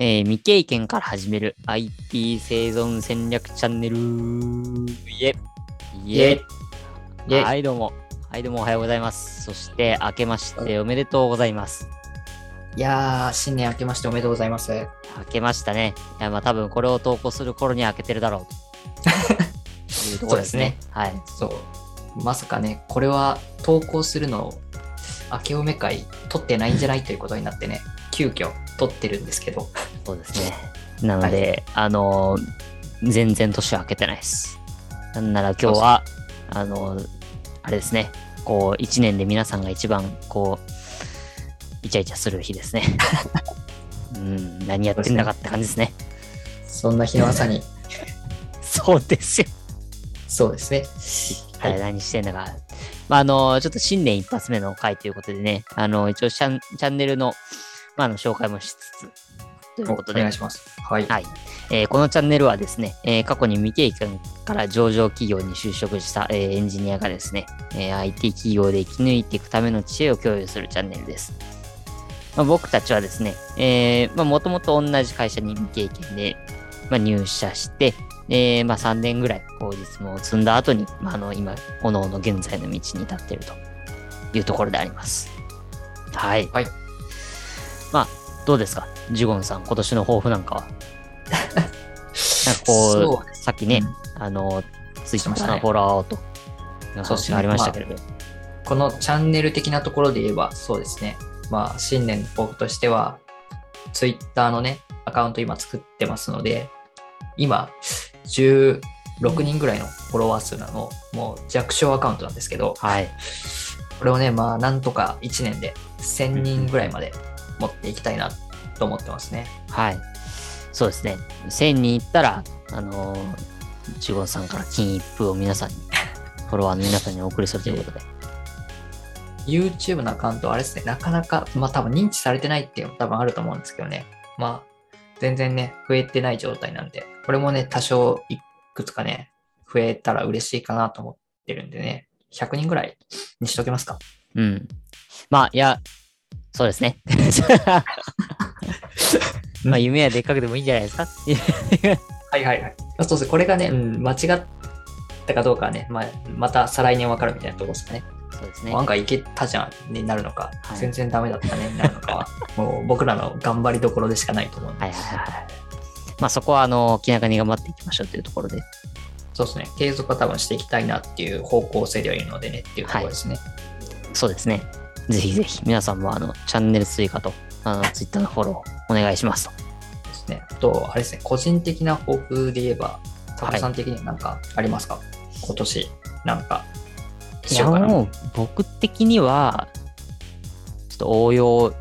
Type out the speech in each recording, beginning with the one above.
えー未経験から始める IT 生存戦略チャンネル。イエイエイエイはい、どうも。はい、どうもおはようございます。そして、明けましておめでとうございます。いやー、新年明けましておめでとうございます。明けましたね。いや、まあ多分これを投稿する頃には明けてるだろうと。いうところですね。はい。そう。まさかね、これは投稿するのを明けおめ会撮ってないんじゃない？ということになってね、急遽撮ってるんですけど。そうですね。なので、あのー全然年は明けてないです。なんなら今日は、あのーあれですね、こう、一年で皆さんが一番、こう、イチャイチャする日ですね。うん、何やってんだかって感じですね。そんな日の朝に、そうですよ。そうですね。はい、はい何してんだか。まあ、あのーちょっと新年一発目の回ということでね、あのー一応チャン、チャンネルの、まあ、あの、紹介もしつつ、ということで、お願いします。はい。はい。えーこのチャンネルはですね、えー過去に未経験から上場企業に就職した、えーエンジニアがですね、えー IT 企業で生き抜いていくための知恵を共有するチャンネルです。まあ、僕たちはですね、えーまあ、もともと同じ会社に未経験で、まあ、入社して、えーまあ、3年ぐらい、こう、実務を積んだ後に、まあ、あの、今、おのおの現在の道に立っているというところであります。はい。はい。まあ、どうですか？ジュゴンさん、今年の抱負なんかは？なんかこう、そうでさっきね、うんあの、ツイッしてましたねターのフォロワーをと、いう話がありましたけれど。このチャンネル的なところで言えば、そうですね。まあ、新年の抱負としては、ツイッターのね、アカウント今作ってますので、今、16人ぐらいのフォロワー数なの、もう弱小アカウントなんですけど、はい。これをね、まあ、なんとか1年で1000人ぐらいまで持っていきたいなと思ってますね。はい。そうですね。1000人いったら、あのー、ジュゴンさんから金一封を皆さんに、フォロワーの皆さんにお送りするということで。YouTube のアカウントはあれですね、なかなか、まあ多分認知されてないっていうのも多分あると思うんですけどね。まあ、全然ね、増えてない状態なんで、これもね、多少いくつかね、増えたら嬉しいかなと思ってるんでね、100人ぐらいにしときますか。うん。まあ、いや、そうですね。まあ、夢はでっかくでもいいんじゃないですか？はいはいはい。そうですね、これがね、うん、間違ったかどうかはね、まあ、また再来年わかるみたいなところですかね。そうですね。案外いけたじゃんになるのか、はい全然ダメだったねになるのかは、もう僕らの頑張りどころでしかないと思うんで、はいはいはい。まあ、そこは、あの、気長に頑張っていきましょうというところで。そうですね、継続は多分していきたいなっていう方向性ではいるのでねっていうところですね。そうですね。ぜひぜひ、皆さんも、あの、チャンネル追加と、あの、ツイッターのフォローお願いしますと。ですね。あと、あれですね、個人的な抱負で言えば、タコさん的には何かありますか、今年、なんか、いや、しようかな。もう、僕的には、ちょっと応用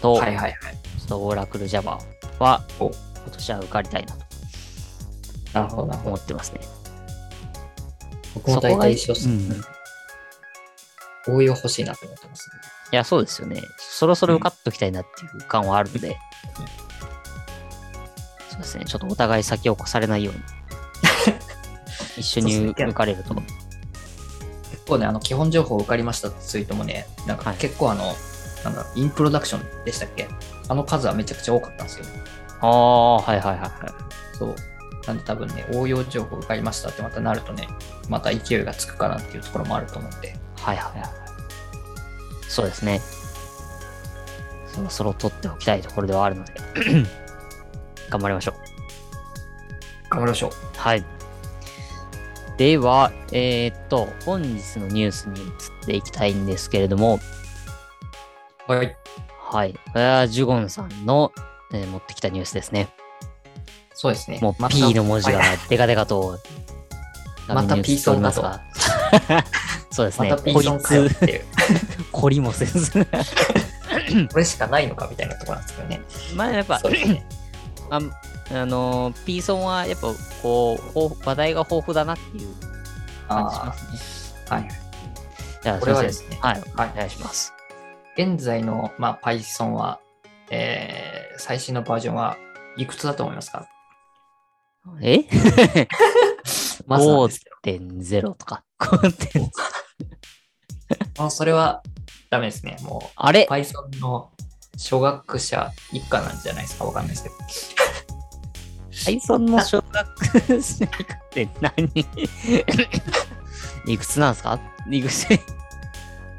と、はいはいはい。ちょっとオーラクル Java は、お今年は受かりたいなとなるほど。思ってますね。僕も大体一緒です、応用欲しいなと思ってます、ね。いや、そうですよね。そろそろ受かっときたいなっていう感はあるので、そうですね。ちょっとお互い先を越されないように、一緒に受かれると。結構ね、あの、基本情報受かりましたってツイートもね、なんかはい結構あの、なんだ、インプロダクションでしたっけ？あの数はめちゃくちゃ多かったんですよ。ああ、はいはいはいはい。そう。なんで多分ね、応用情報受かりましたってまたなるとね、また勢いがつくかなっていうところもあると思うんで、はいはいはい。そうですね。そろそろ取っておきたいところではあるので、頑張りましょう。頑張りましょう。はい。では、えーっと、本日のニュースに移っていきたいんですけれども、はい。はい。これはジュゴンさんの、えー持ってきたニュースですね。そうですね。もう P の文字がはいデカデカと、また画面に映っておりますが。そうですね。また P 孤ソンかよっ立、ていう。懲 りもせず。これしかないのかみたいなところなんですけどね。まあやっぱね。ああのー、P ソンはやっぱこう、話題が豊富だなっていう感じしまあすね。あ、はい。じゃあ、これはですねはい、はいお願いします。現在の、まあ、Python は、えー、最新のバージョンはいくつだと思いますか？え？まずなんですけど ?5.0 とか。5.0 もうそれはダメですね。もあれ？う Python の初学者一家なんじゃないですか？わかんないですけど。Python の小学生って何？いくつなんですか？いくつ？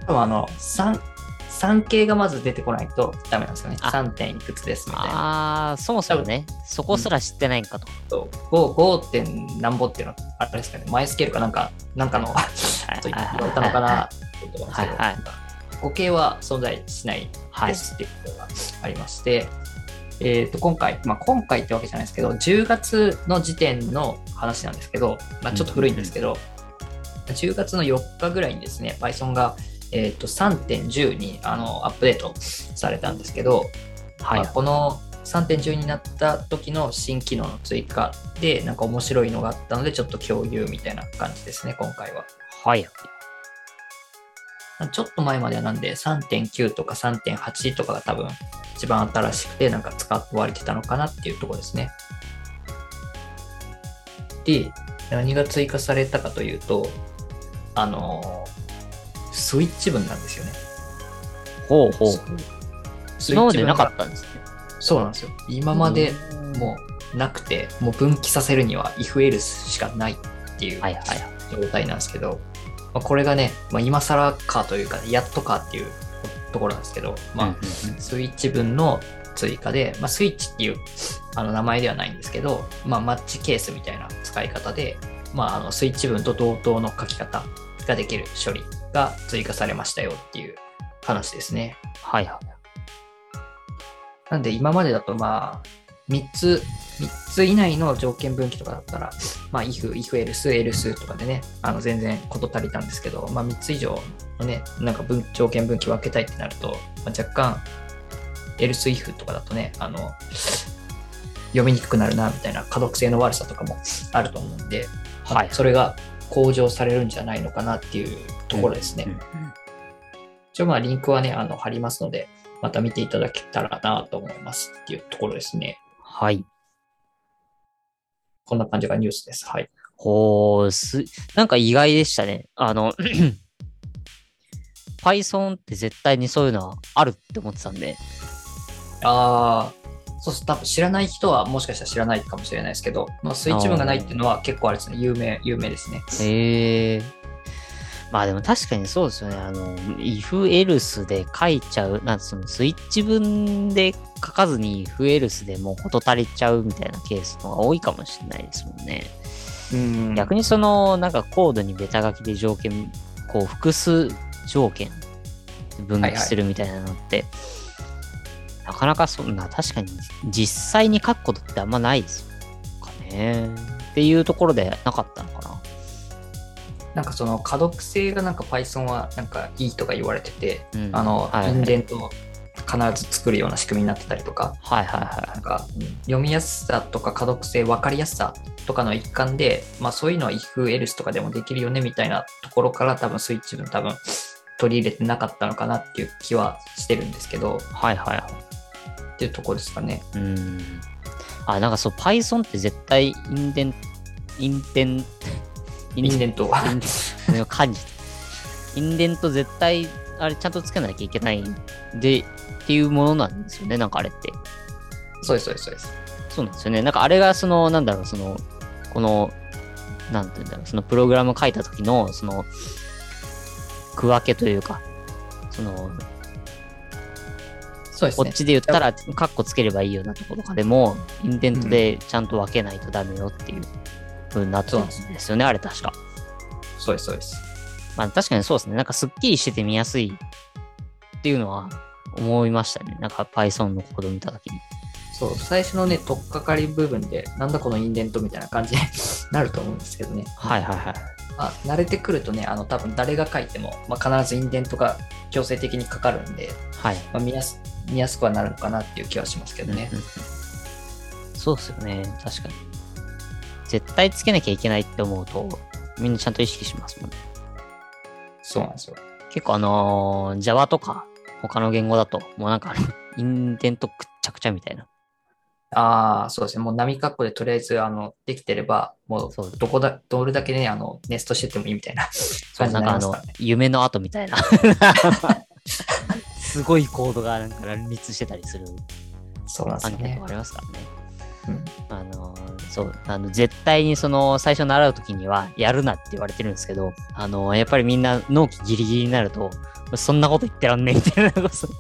多分あの、3、3系がまず出てこないとダメなんですよね。あ 3. 点いくつですみたいな。ああ、そもそもね、そこすら知ってないんかと。と 5, 5. 点なんぼっていうのは、あれですかね、マイスケールかなんか、なんかの、はいと言われたのかなとなんですけど、はいはい5系は存在しないはいですっていうことがありまして、えー、と今回、まあ、今回ってわけじゃないですけど、10月の時点の話なんですけど、まあ、ちょっと古いんですけど、10月の4日ぐらいにですね、Python が、えー、と3.10にあのアップデートされたんですけど、はいまあ、この3.10になった時の新機能の追加で、なんか面白いのがあったので、ちょっと共有みたいな感じですね、今回は。はい。ちょっと前まではなんで3.9とか3.8とかが多分一番新しくてなんか使われてたのかなっていうところですね。で、何が追加されたかというと、あの、スイッチ分なんですよね。ほうほう。スイ今までなかったんですね。そうなんですよ。今までもうなくて、もう分岐させるには if else しかないっていう。状態なんですけど、まあ、これがね、まあ、今更かというか、やっとかっていうところなんですけど、まあ、スイッチ分の追加で、まあ、スイッチっていうあの名前ではないんですけど、まあ、マッチケースみたいな使い方で、まあ、あのスイッチ分と同等の書き方ができる処理が追加されましたよっていう話ですね。はいはい。なんで今までだとまあ3つ、3つ以内の条件分岐とかだったら、まあ if、if else、else とかでね、あの全然事足りたんですけど、まあ3つ以上のね、なんか分条件分岐分けたいってなると、まあ、若干 else if とかだとね、あの、読みにくくなるなみたいな可読性の悪さとかもあると思うんで、まあはいそれが向上されるんじゃないのかなっていうところですね。一応まあリンクはね、あの貼りますので、また見ていただけたらなと思いますっていうところですね。はい。こんな感じがニュースです。はい。ほう、す、なんか意外でしたね。あの、Python って絶対にそういうのはあるって思ってたんで、ああ、そうそう、多分知らない人はもしかしたら知らないかもしれないですけど、まあ、スイッチ分がないっていうのは結構あれですね、有名、有名ですね。へえ。まあでも確かにそうですよね。あの、if else で書いちゃう、なんかそのスイッチ分で書かずに if else でもう事足りちゃうみたいなケースの方が多いかもしれないですもんね。うん逆にその、なんかコードにベタ書きで条件、こう複数条件分岐するみたいなのって、なかなかそんな、確かに実際に書くことってあんまないですよ。かね。っていうところでなかったのかな。なんかその可読性がなんか Python はなんかいいとか言われてて、うんあの、はいはいインデントを必ず作るような仕組みになってたりとか、はいはいはなんか読みやすさとか可読性、分かりやすさとかの一環で、まあそういうのは if else とかでもできるよねみたいなところから多分スイッチ分多分取り入れてなかったのかなっていう気はしてるんですけど、はいはい。っていうところですかね。うん。あ、なんかそう、Python って絶対インデン、インデン、イインデントは。インデン漢字。インデント絶対、あれちゃんとつけなきゃいけないんで、っていうものなんですよね、なんかあれって。そうです、そうです、そうです。そうなんですよね。なんかあれがその、なんだろう、その、この、なんていうんだろう、そのプログラム書いた時の、その、区分けというか、その、そうですね。こっちで言ったら、カッコつければいいようなところとかでも、インデントでちゃんと分けないとダメよっていう風になってるんですよね、あれ確か。そうです、そうです。まあ確かにそうですね。なんかすっきりしてて見やすいっていうのは思いましたね。なんか Python のコードを見たときに。そう、最初のね、取っかかり部分で、なんだこのインデントみたいな感じになると思うんですけどね。はいはいはい。まあ、慣れてくるとね、あの、多分誰が書いても、まあ、必ずインデントが強制的にかかるんで、はい。まあ、見やす見やすくはなるのかなっていう気はしますけどねうん。うんうんそうですよね。確かに。絶対つけなきゃいけないって思うと、みんなちゃんと意識しますもんね。そうなんですよ。結構あのー Java とか他の言語だと、もうなんかインデントくっちゃくちゃみたいな。ああ、そうですね。もう波括弧でとりあえず、あの、できてれば、もそうう、どこだ、どれだけね、あの、ネストしててもいいみたいなそう、感じになんかあのなりますからね。、夢の後みたいな。すごいコードがなんか乱立してたりするそうなんですよね。ありますからね。うんあの、そう、あの、絶対にその、最初習うときには、やるなって言われてるんですけど、あの、やっぱりみんな納期ギリギリになると、そんなこと言ってらんねえみたいな、そう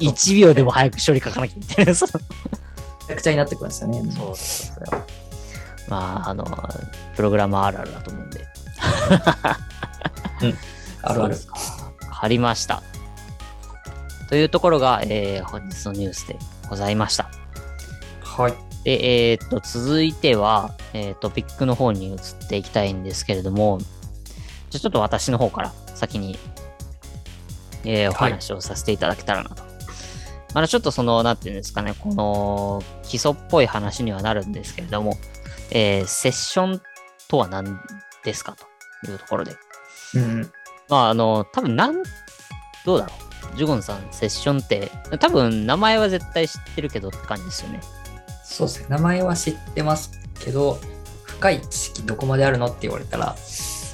1秒でも早く処理書かなきゃみたいな、ちゃくちゃになってくるんですよね。そうそうそ。まあ、あの、プログラマーあるあるだと思うんで。あるある。そうですか。ありました。というところが、えー本日のニュースでございました。はい。で、えーっと、続いては、えートピックの方に移っていきたいんですけれども、じゃあちょっと私の方から先に、えーお話をさせていただけたらなと。まだちょっとその、なんていうんですかね、この基礎っぽい話にはなるんですけれども、えーセッションとは何ですかというところで。うん。まあ、あの、多分なん、どうだろう。ジュゴンさん、セッションって、多分名前は絶対知ってるけどって感じですよね。そうですね。名前は知ってますけど、深い知識どこまであるのって言われたら、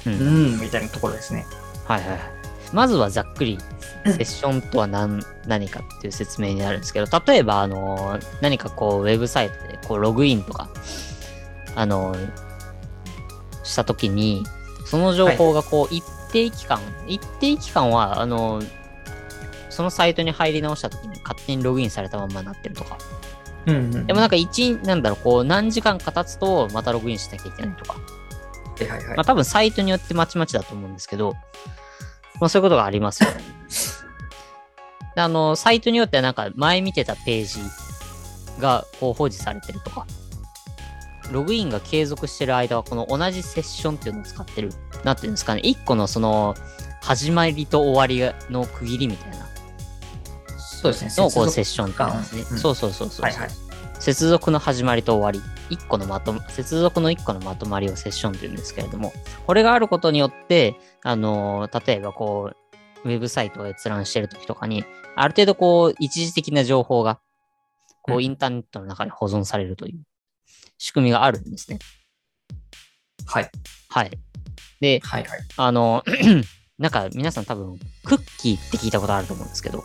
う。うんん、みたいなところですね。はいはいはい。まずはざっくり、セッションとは何何かっていう説明になるんですけど、例えば、あの、何かこう、ウェブサイトでこうログインとか、あの、したときに、その情報がこう、一定期間、一定期間は、あの、そのサイトに入り直したときに勝手にログインされたままになってるとか。うん、うん。でもなんか一、なんだろう、こう、何時間か経つと、またログインしなきゃいけないとか。はいはいはいまあ。多分サイトによってまちまちだと思うんですけど、まあそういうことがありますよあの、サイトによってはなんか前見てたページがこう保持されてるとか、ログインが継続してる間はこの同じセッションっていうのを使ってる。なんていうんですかね、一個のその、始まりと終わりの区切りみたいなそうですね。のをこうセ接ッションっね。うんそうそうそうそう。はいはい。接続の始まりと終わり、一個のまと、接続の一個のまとまりをセッションと言うんですけれども、これがあることによって、あのー、例えばこう、ウェブサイトを閲覧してるときとかに、ある程度こう、一時的な情報が、こうんう、インターネットの中に保存されるという仕組みがあるんですね。はい。はい。で、はいはい。あの、なんか皆さん多分、クッキーって聞いたことあると思うんですけど、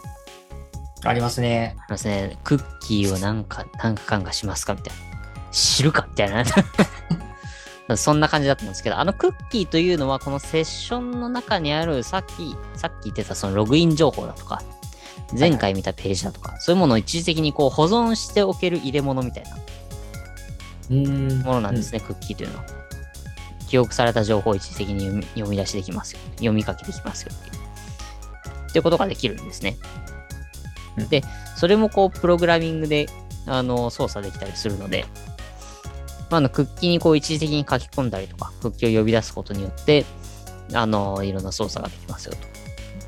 ありますね。ありますね、クッキーをなんか、なんか感がしますかみたいな。知るかみたいな。そんな感じだったんですけど、あのクッキーというのは、このセッションの中にある、さっき、さっき言ってたそのログイン情報だとか、前回見たページだとか、そういうものを一時的にこう保存しておける入れ物みたいなうん。ものなんですね、クッキーというのは。記憶された情報を一時的に読み読み出しできますよ。読み書きできますよっていう。っていうことができるんですね。うんで、それもこう、プログラミングで、あの、操作できたりするので、まあ、あの、クッキーにこう、一時的に書き込んだりとか、クッキーを呼び出すことによって、あの、いろんな操作ができますよと。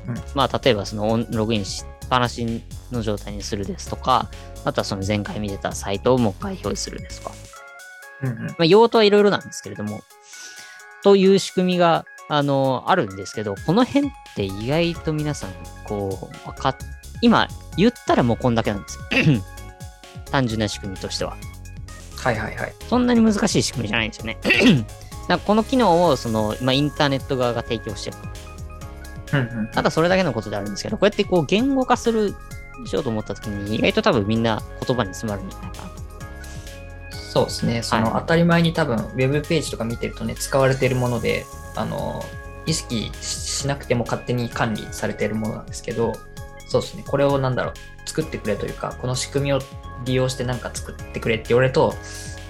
うんまあ、例えば、そのログインしっぱなしの状態にするですとか、あとはその前回見てたサイトをもう一回表示するですとか。うんうん。まあ、用途はいろいろなんですけれども、という仕組みが、あの、あるんですけど、この辺って意外と皆さん、こう、わかっ、今、言ったらもうこんだけなんですよ。単純な仕組みとしては。はいはいはい。そんなに難しい仕組みじゃないんですよね。だこの機能を、その、まあ、インターネット側が提供してる。ただそれだけのことであるんですけど、こうやってこう、言語化する、しようと思った時に、意外と多分みんな言葉に詰まるんじゃないかなと。そうですね。そのはい当たり前に多分、ウェブページとか見てるとね、使われているもので、あの、意識しなくても勝手に管理されているものなんですけど、そうですね。これをなんだろう、作ってくれというか、この仕組みを利用してなんか作ってくれって言われると、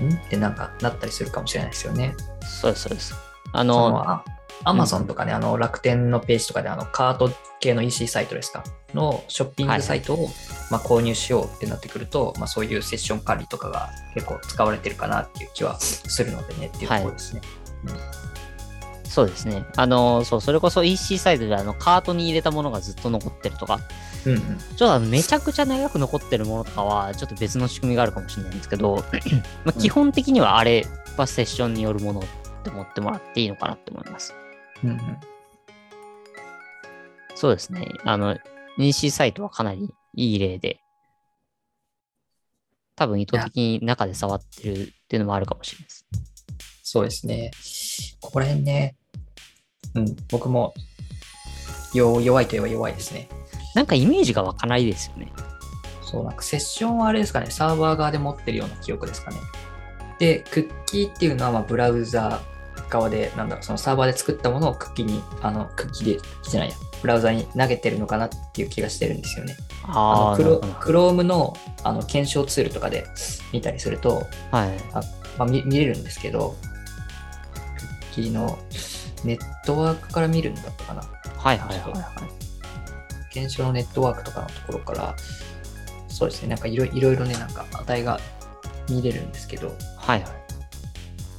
ん？ってなんかなったりするかもしれないですよね。そうです、そうです。あその、アマゾンとかね、あの楽天のページとかであのカート系の EC サイトですか？のショッピングサイトを、まあ、購入しようってなってくると、まあ、そういうセッション管理とかが結構使われてるかなっていう気はするのでねっていうところですね。そうですね。あの、そう、それこそ EC サイトであの、カートに入れたものがずっと残ってるとか、うんうん。ちょっとあのめちゃくちゃ長く残ってるものとかは、ちょっと別の仕組みがあるかもしれないんですけど、まあ、基本的にはあれはセッションによるものって思ってもらっていいのかなって思います。うんうん、そうですね。あの、EC サイトはかなりいい例で、多分意図的に中で触ってるっていうのもあるかもしれないです。そうですね。ここら辺ね、うん、僕も弱弱いといえば弱いですね。なんかイメージが湧かないですよね。そう、なんかセッションはあれですかね、サーバー側で持ってるような記憶ですかね。で、クッキーっていうのはまあブラウザー側で、なんだろう、そのサーバーで作ったものをクッキーに、あの、クッキーで、じゃないや、ブラウザに投げてるのかなっていう気がしてるんですよね。ああ、あのクロなるほど Chrome のあの検証ツールとかで見たりすると、はい。まあ、見見れるんですけど、のネットワークから見るんだったかな。はいはいはいはい。検証のネットワークとかのところから、そうですね、なんかいろいろね、なんか値が見れるんですけど、はいはい。ま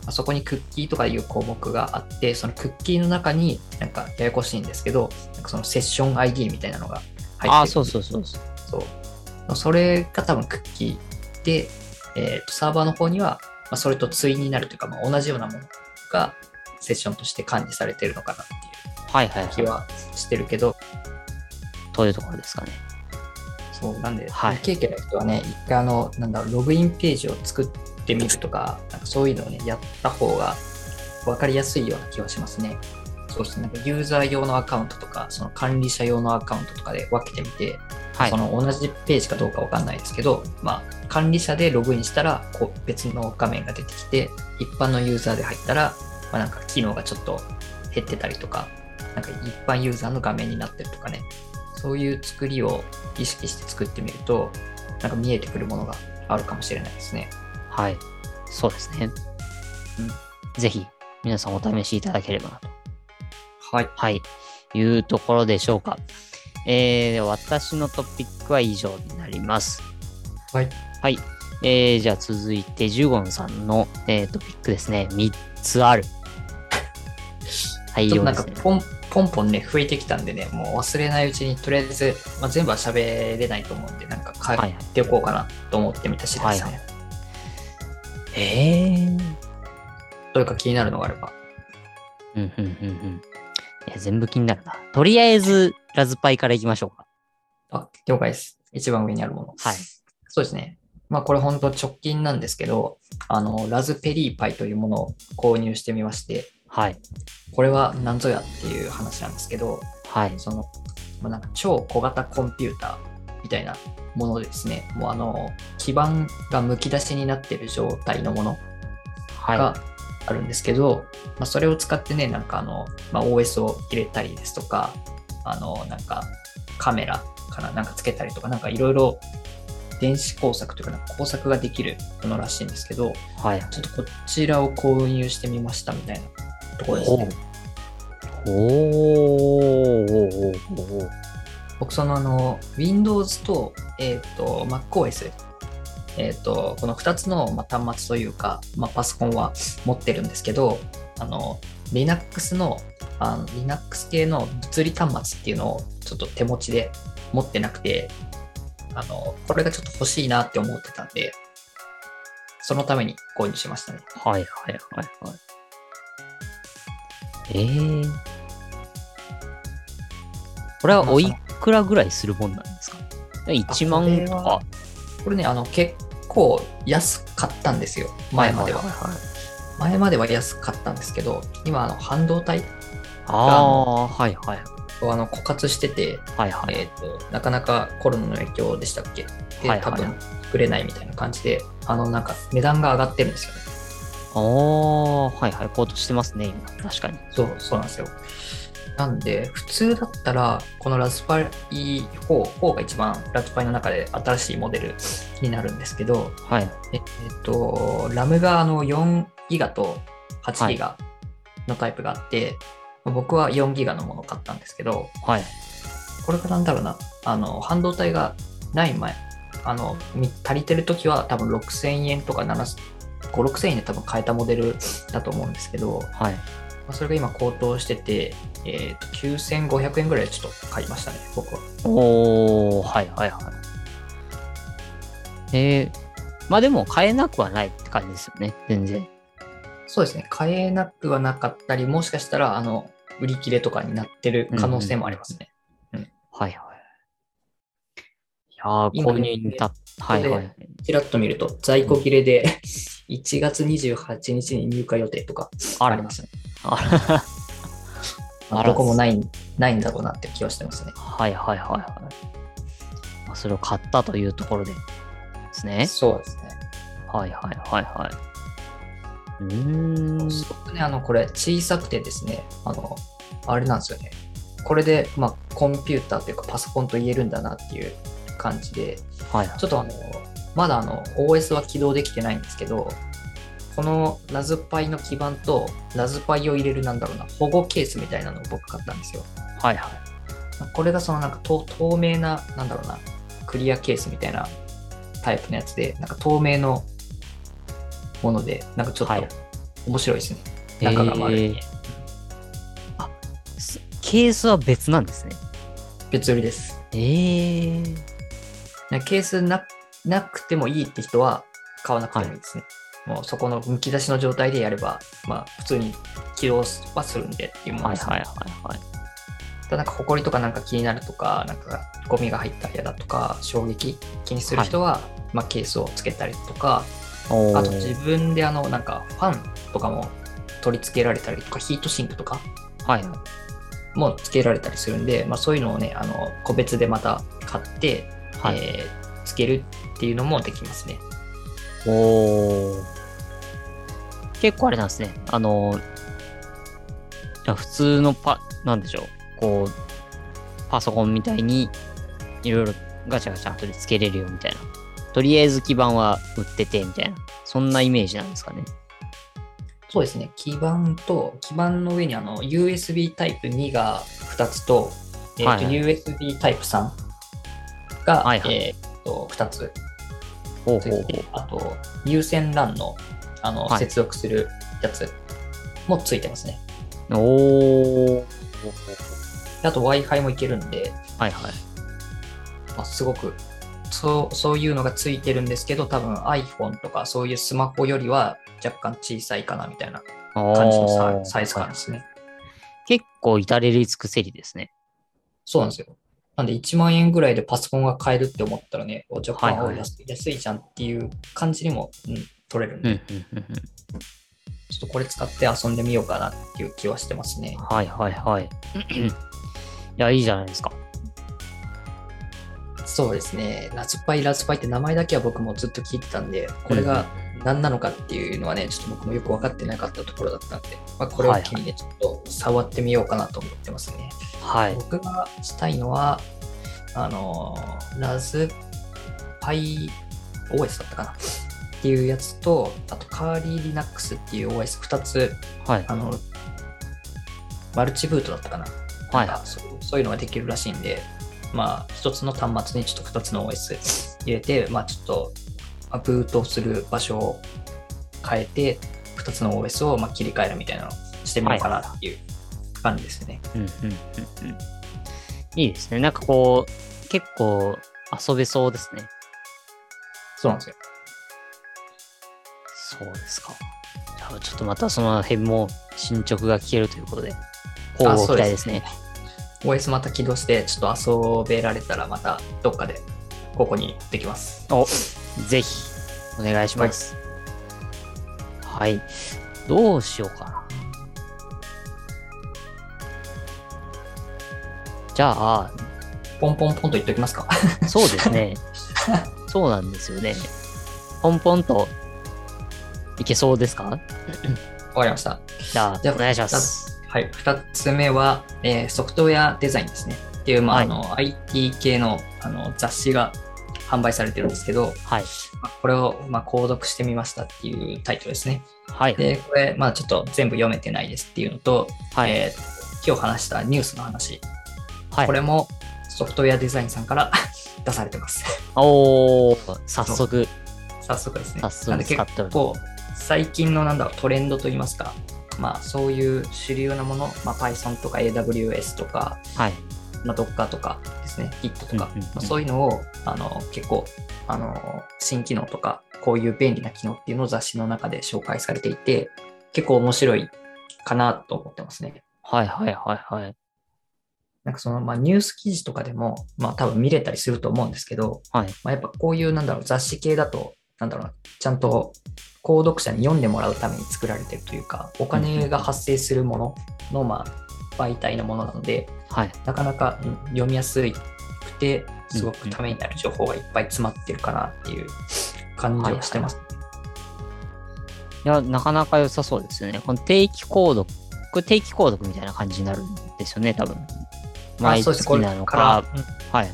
あそこにクッキーとかいう項目があって、そのクッキーの中になんかややこしいんですけど、なんかそのセッション ID みたいなのが入ってるああ、そうそうそうそう。そう。それが多分クッキーで、えーとサーバーの方には、まあ、それと対になるというか、まあ、同じようなものがセッションとして管理されてるのかなっていうはいはいはい。気はしてるけど、どういうところですかね。そう、なんで、はい未経験の人はね、一回あの、なんだろう、ログインページを作ってみるとか、なんかそういうのをね、やった方が分かりやすいような気はしますね。そうですね、なんかユーザー用のアカウントとか、その管理者用のアカウントとかで分けてみて、はいそ。の同じページかどうかわかんないですけど、まあ、管理者でログインしたらこう別の画面が出てきて、一般のユーザーで入ったら、まあ、なんか機能がちょっと減ってたりとか、なんか一般ユーザーの画面になってるとかね、そういう作りを意識して作ってみると、なんか見えてくるものがあるかもしれないですね。はい。そうですね。うんぜひ、皆さんお試しいただければなと。はい。はい。いうところでしょうか。えー、私のトピックは以上になります。はい。はい。えー、じゃあ続いて、ジュゴンさんの、えー、トピックですね。3つある。大ちょっとなん。かポンポンポンね、増えてきたんでね、もう忘れないうちにとりあえず、まあ、全部は喋れないと思うんで、なんか書はいいておこうかなと思ってみた次第ですね。はいえー。どれか気になるのがあれば。うん、うん、うん、うん。いや、全部気になるな。とりあえず、ラズパイからいきましょうか。あ、了解です。一番上にあるもの。はい。そうですね。まあこれ本当直近なんですけど、あの、ラズペリーパイというものを購入してみまして、はい。これは何ぞやっていう話なんですけど、はい。その、まあ、なんか超小型コンピューターみたいなものでですね、もうあの、基板がむき出しになってる状態のものはい。があるんですけど、まあ、それを使ってね、なんかあの、まあ、OS を入れたりですとか、あの、なんかカメラかな、なんかつけたりとか、なんかいろいろ電子工作というか、なんか工作ができるものらしいんですけど、はい。ちょっとこちらを購入してみましたみたいなところですね。おーおーおーおー僕そのあの Windows と,、えー、と MacOS、えー、とこの2つの、まあ、端末というか、まあ、パソコンは持ってるんですけどあの Linux のあの Linux 系の物理端末っていうのをちょっと手持ちで持ってなくてあのこれがちょっと欲しいなって思ってたんでそのために購入しましたね。はいはいはいはい。えー。これはおいくらぐらいするもんなんですか ?1 万とか。これね、あの結構安かったんど、前までは。いいはい前までは安かったんですけど、今、あの半導体ああ、はいはい。をあの枯渇してて、はいはい。えーと、なかなかコロナの影響でしたっけ？で、はいはい多分作れないみたいな感じで、あの、なんか値段が上がってるんですよね。ああ、はいはい。高騰してますね、今。確かに。そう、そうなんですよ。なんで、普通だったら、このラズパイ4、4が一番ラズパイの中で新しいモデルになるんですけど、はい。ええっと、ラムがあの4ギガと8ギガのタイプがあって、僕は4ギガのものを買ったんですけど、はい。これがなんだろうな、あの、半導体がない前、あの、み足りてる時は多分6000円とか7、5、6000円で多分買えたモデルだと思うんですけど、はい。まあそれが今高騰してて、えっと、9500円ぐらいでちょっと買いましたね、僕は。おー、はいはいはい。えー、まあでも買えなくはないって感じですよね、全然。そうですね、買えなくはなかったり、もしかしたら、あの、売り切れとかになってる可能性もありますね。はいはい。いやー、今購入に至っはいはい。ちらっと見ると、在庫切れで1月28日に入荷予定とかありますね。あら まあ、どこもないないんだろうなって気はしてますね。はいはいはいはい。まあ、それを買ったというところでですね。そうですね。はいはいはいはい。うーん。すごくね、あの、これ小さくてですね、あの、あれなんですよね。これで、まあ、コンピューターというかパソコンと言えるんだなっていう感じで、はいはい。ちょっとあの、まだあの、OS は起動できてないんですけど、このラズパイの基板とラズパイを入れるなんだろうな、保護ケースみたいなのを僕買ったんですよ。はいはい。これがそのなんか透透明な、なんだろうな、クリアケースみたいなタイプのやつで、なんか透明のもので、なんかちょっはいと面白いですね。中が丸い、えーあ、すケースは別なんですね。別売りです。えー。ねケースななくてもいいって人は買わなくてもいいですね。もうそこのむき出しの状態でやれば、まあ普通に起動はするんでっていうものですね。はいはいはいはい。ただなんか埃とかなんか気になるとか、なんかゴミが入ったら嫌だとか、衝撃気にする人は、まあケースをつけたりとか、あと自分であのなんかファンとかも取り付けられたりとか、ヒートシンクとかはい。もつけられたりするんで、まあそういうのをね、あの個別でまた買って、はい。えーつけるっていうのもできますね。おー結構あれなんですね。あの、普通のパ、なんでしょう。こう、パソコンみたいに、いろいろガチャガチャ後でつけれるよみたいな。とりあえず基板は売っててみたいな。そんなイメージなんですかね。そうですね。基板と、基板の上にあの USB タイプ2が2つと、えーとはいはい USB タイプ3が、はいはいえーと2つほうほうほついて、あと有線 LAN のあの、はい接続するやつもついてますね。う。おー。であと Wi-Fi もいけるんで、はいはい。まあ、すごくそうそういうのがついてるんですけど、多分 iPhone とかそういうスマホよりは若干小さいかなみたいな感じのサイズ感ですね。結構至れり尽くせりですね。そうなんですよ。なんで1万円ぐらいでパソコンが買えるって思ったらね、お若干、はいはいお安いじゃんっていう感じにも、うん、取れるんで。ちょっとこれ使って遊んでみようかなっていう気はしてますね。はいはいはい。いや、いいじゃないですか。そうですね。ラズパイ、ラズパイって名前だけは僕もずっと聞いてたんで、これが何なのかっていうのはね、ちょっと僕もよく分かってなかったところだったんで、まあ、これを機にね、ちょっと触ってみようかなと思ってますね。はい。僕がしたいのは、あのーラズパイ OS だったかな？っていうやつと、あとカーリー Linux っていう OS2 つ、はい。あの、マルチブートだったかな？はい。そうそういうのができるらしいんで、まあ、一つの端末にちょっと二つの OS 入れて、まあ、ちょっと、まあブートする場所を変えて、二つの OS をまあ切り替えるみたいなのをしてみようかなっていう感じですね。うんうんうんうん。いいですね。なんかこう、結構遊べそうですね。そうなんですよ。そうですか。じゃあちょっとまたその辺も進捗が聞けるということで、交互期待ですね。OS また起動して、ちょっと遊べられたら、またどっかでここにできます。お、ぜひ、お願いします。はい。どうしようかな。じゃあ、ポンポンポンと言っておきますか。そうですね。そうなんですよね。ポンポンといけそうですか？わかりました。じゃあ、じゃあお願いします。はい、2つ目は、えーソフトウェアデザインですね。っていう、まあはいあの IT 系のあの雑誌が販売されてるんですけど、はい。まあこれを、まあ、購読してみましたっていうタイトルですね。はい。で、これ、まあ、ちょっと全部読めてないですっていうのと、はい。えー今日話したニュースの話、はいこれもソフトウェアデザインさんから 出されてます。おー、早速。早速ですね。早速なんで結構、最近のなんだろうトレンドといいますか、まあ、そういう主流なもの、まあ、Python とか AWS とか、はい。まあ、Docker とかですね、Git とか、まあ、そういうのをあの結構あの新機能とか、こういう便利な機能っていうのを雑誌の中で紹介されていて、結構面白いかなと思ってますね。はいはいはいはい。なんかその、まあ、ニュース記事とかでも、まあ多分見れたりすると思うんですけど、はい。まあ、やっぱこういうなんだろう雑誌系だと、なんだろうな、ちゃんと購読者に読んでもらうために作られてるというか、お金が発生するものの、まあ、媒体のものなので、はい。なかなかうん読みやすくて、すごくためになる情報がいっぱい詰まってるかなっていう感じはしてます。いや、なかなか良さそうですよね。この定期購読、これ定期購読みたいな感じになるんですよね、多分。毎そうですこれ月なのか。からうんはい。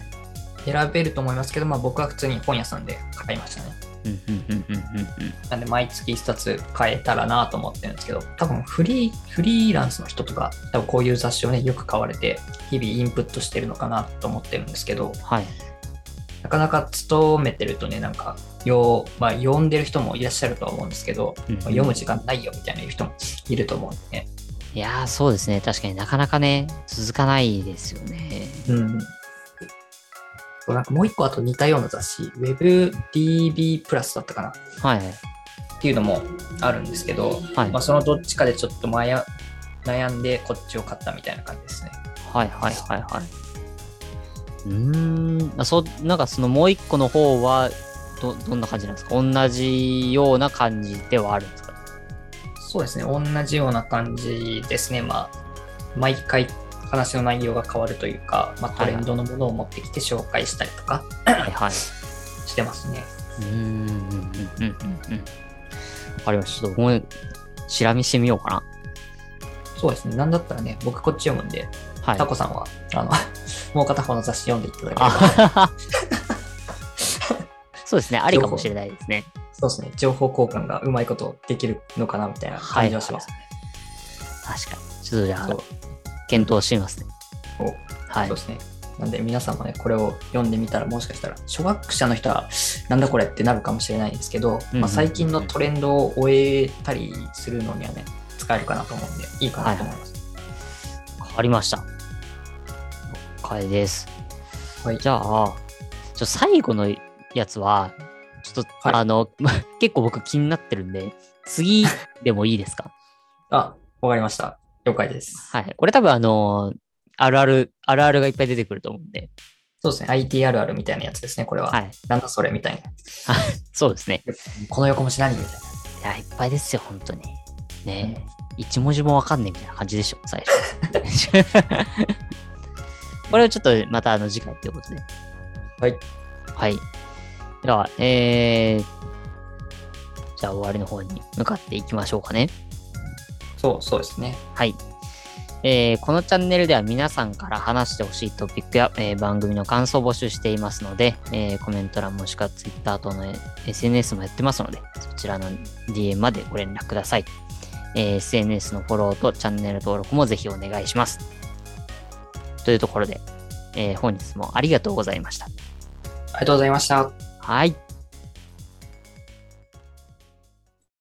選べると思いますけど、まあ、僕は普通に本屋さんで買いましたね。うんうんうんうんうんうん。なんで毎月一冊買えたらなと思ってるんですけど、多分フリー、フリーランスの人とか、多分こういう雑誌をね、よく買われて、日々インプットしてるのかなと思ってるんですけど、はい。なかなか勤めてるとね、なんか、よう、まあ、読んでる人もいらっしゃるとは思うんですけど、読む時間ないよみたいな人もいると思うんでね。いやー、そうですね。確かになかなかね、続かないですよね。うん。なんかもう一個あと似たような雑誌、WebDB プラスだったかなっはい。ていうのもあるんですけど、はいまあ、そのどっちかでちょっと悩悩んでこっちを買ったみたいな感じですね。はいはいはいはい。うーん、あそう、なんかそのもう一個の方は、ど、どんな感じなんですか？同じような感じではあるんですか？そうですね、同じような感じですね。まあ、毎回話の内容が変わるというか、まあ、トレンドのものを持ってきて紹介したりとかはいはい。してますね。うーん、うん、うん、うん、うん。わかりました。ちょっと僕も、チラ見してみようかな。そうですね、なんだったらね、僕こっち読むんで、はいタ。コさんは、あの、もう片方の雑誌読んでいただければ、あそうですね。ありかもしれないですね。そうですね、情報交換がうまいことできるのかなみたいな感じはしますね。確かに。ちょっとじゃあ検討しますね。おはいそう。ですね。なんで皆さんもね、これを読んでみたら、もしかしたら、初学者の人は、なんだこれってなるかもしれないんですけど、うんまあ、最近のトレンドを終えたりするのにはね、使えるかなと思うんで、いいかなと思います。わかりました。了解です。はいじゃあ、ちょ最後のやつは、ちょっと、はいあの、結構僕気になってるんで、次でもいいですか？あ、わかりました。了解です。はい。これ多分あの、あるある、あるあるがいっぱい出てくると思うんで、そうですね。IT あるあるみたいなやつですね、これは。はい。なんだそれみたいな。そうですね。この横文字何みたいな。いや、いっぱいですよ、本当に。ねえ、一文字もわかんねえみたいな感じでしょ、最初。これをちょっとまたあの次回ということで。はい。はい。では、えー、じゃあ終わりの方に向かっていきましょうかね。そう、そうですね。はい。えーこのチャンネルでは皆さんから話してほしいトピックや、えー番組の感想を募集していますので、えーコメント欄もしくは Twitter 等の SNS もやってますので、そちらの DM までご連絡ください。えー SNS のフォローとチャンネル登録もぜひお願いします。というところで、えー本日もありがとうございました。ありがとうございました。はい。